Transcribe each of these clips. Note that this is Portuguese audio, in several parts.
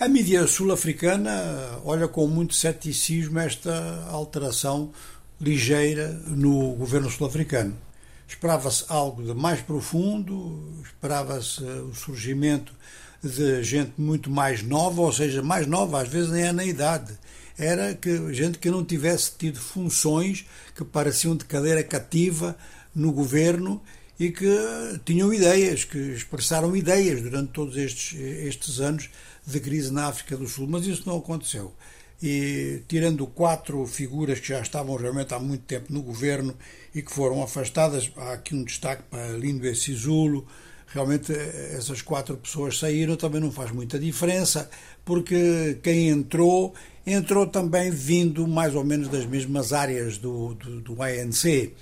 A mídia sul-africana olha com muito ceticismo esta alteração ligeira no governo sul-africano. Esperava-se algo de mais profundo, esperava-se o surgimento de gente muito mais nova, ou seja, mais nova, às vezes nem é na idade. Era que gente que não tivesse tido funções que pareciam de cadeira cativa no governo e que tinham ideias, que expressaram ideias durante todos estes, estes anos de crise na África do Sul, mas isso não aconteceu. E tirando quatro figuras que já estavam realmente há muito tempo no governo e que foram afastadas, há aqui um destaque para Lindo Sisulo, realmente essas quatro pessoas saíram, também não faz muita diferença, porque quem entrou, entrou também vindo mais ou menos das mesmas áreas do, do, do ANC.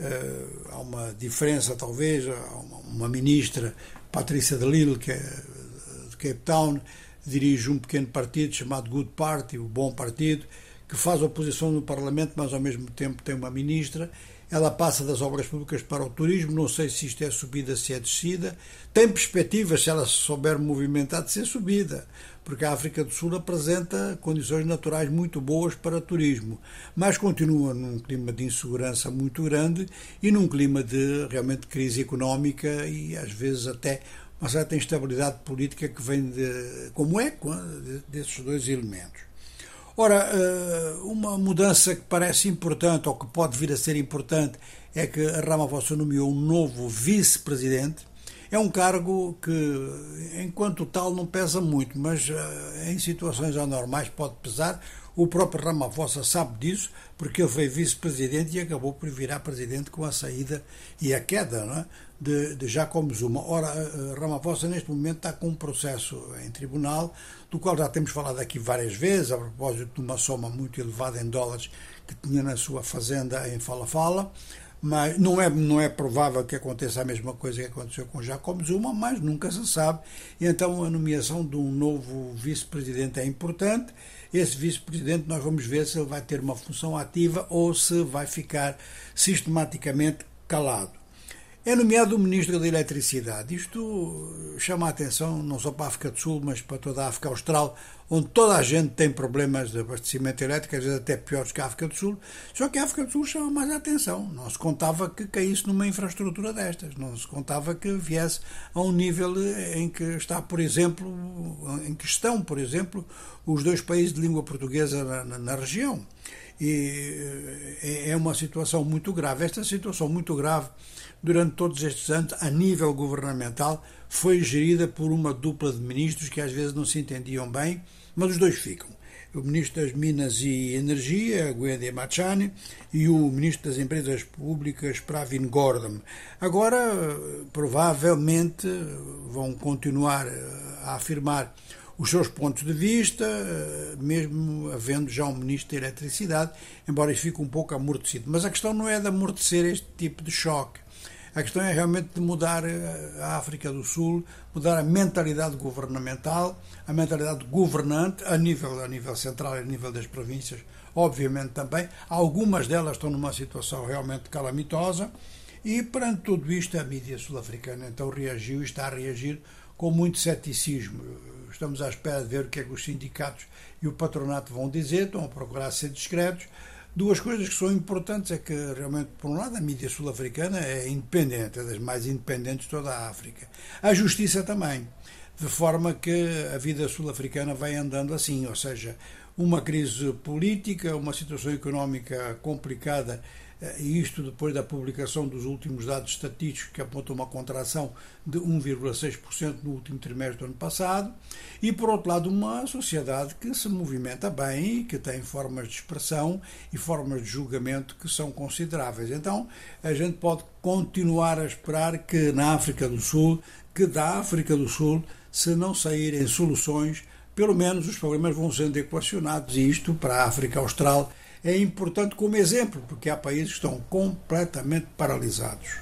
Uh, há uma diferença, talvez, há uma, ministra, Patrícia de Lille, que é de Cape Town, dirige um pequeno partido chamado Good Party, o Bom Partido, que faz oposição no Parlamento, mas ao mesmo tempo tem uma ministra. Ela passa das obras públicas para o turismo, não sei se isto é subida, se é descida. Tem perspectivas, se ela se souber movimentar, de ser subida, porque a África do Sul apresenta condições naturais muito boas para turismo, mas continua num clima de insegurança muito grande e num clima de realmente crise económica e às vezes até uma certa instabilidade política que vem de, como é, desses dois elementos. Ora, eh, uma mudança que parece importante, ou que pode vir a ser importante, é que a Ramaphosa nomeou um novo vice-presidente. É um cargo que, enquanto tal, não pesa muito, mas eh, em situações anormais pode pesar. O próprio Ramaphosa sabe disso, porque ele foi vice-presidente e acabou por virar presidente com a saída e a queda não é? de, de Jacob Zuma. Ora, Ramaphosa neste momento está com um processo em tribunal, do qual já temos falado aqui várias vezes, a propósito de uma soma muito elevada em dólares que tinha na sua fazenda em Fala-Fala, mas não é, não é provável que aconteça a mesma coisa que aconteceu com Jacob Zuma, mas nunca se sabe. Então a nomeação de um novo vice-presidente é importante. Esse vice-presidente nós vamos ver se ele vai ter uma função ativa ou se vai ficar sistematicamente calado. É nomeado o Ministro da Eletricidade. Isto chama a atenção não só para a África do Sul, mas para toda a África Austral, onde toda a gente tem problemas de abastecimento elétrico, às vezes até piores que a África do Sul. Só que a África do Sul chama mais a atenção. Não se contava que caísse numa infraestrutura destas. Não se contava que viesse a um nível em que está, por exemplo, em que estão, por exemplo, os dois países de língua portuguesa na, na, na região. E é, é uma situação muito grave. Esta situação muito grave durante todos estes anos, a nível governamental, foi gerida por uma dupla de ministros que às vezes não se entendiam bem, mas os dois ficam. O ministro das Minas e Energia, Gwende Machani, e o ministro das Empresas Públicas, Pravin Gordon. Agora, provavelmente, vão continuar a afirmar os seus pontos de vista, mesmo havendo já um ministro da Eletricidade, embora isso fique um pouco amortecido. Mas a questão não é de amortecer este tipo de choque. A questão é realmente de mudar eh, a África do Sul, mudar a mentalidade governamental, a mentalidade governante a nível, a nível central e a nível das províncias, obviamente também. Algumas delas estão numa situação realmente calamitosa e perante tudo isto a mídia sul-africana então reagiu e está a reagir com muito ceticismo. Estamos à espera de ver o que é que os sindicatos e o patronato vão dizer, estão a procurar ser discretos, Duas coisas que são importantes é que, realmente, por um lado, a mídia sul-africana é independente, é das mais independentes de toda a África. A justiça também, de forma que a vida sul-africana vai andando assim, ou seja, uma crise política, uma situação económica complicada eh, e isto depois da publicação dos últimos dados estatísticos que apontam uma contração de 1,6% no último trimestre do ano passado, e por outro lado uma sociedade que se movimenta bem que tem formas de expressão e formas de julgamento que são consideráveis. Então a gente pode continuar a esperar que na África do Sul, que da África do Sul, se não saírem soluções, pelo menos os problemas vão sendo equacionados, e isto para a África Austral é importante como exemplo, porque há países que estão completamente paralisados.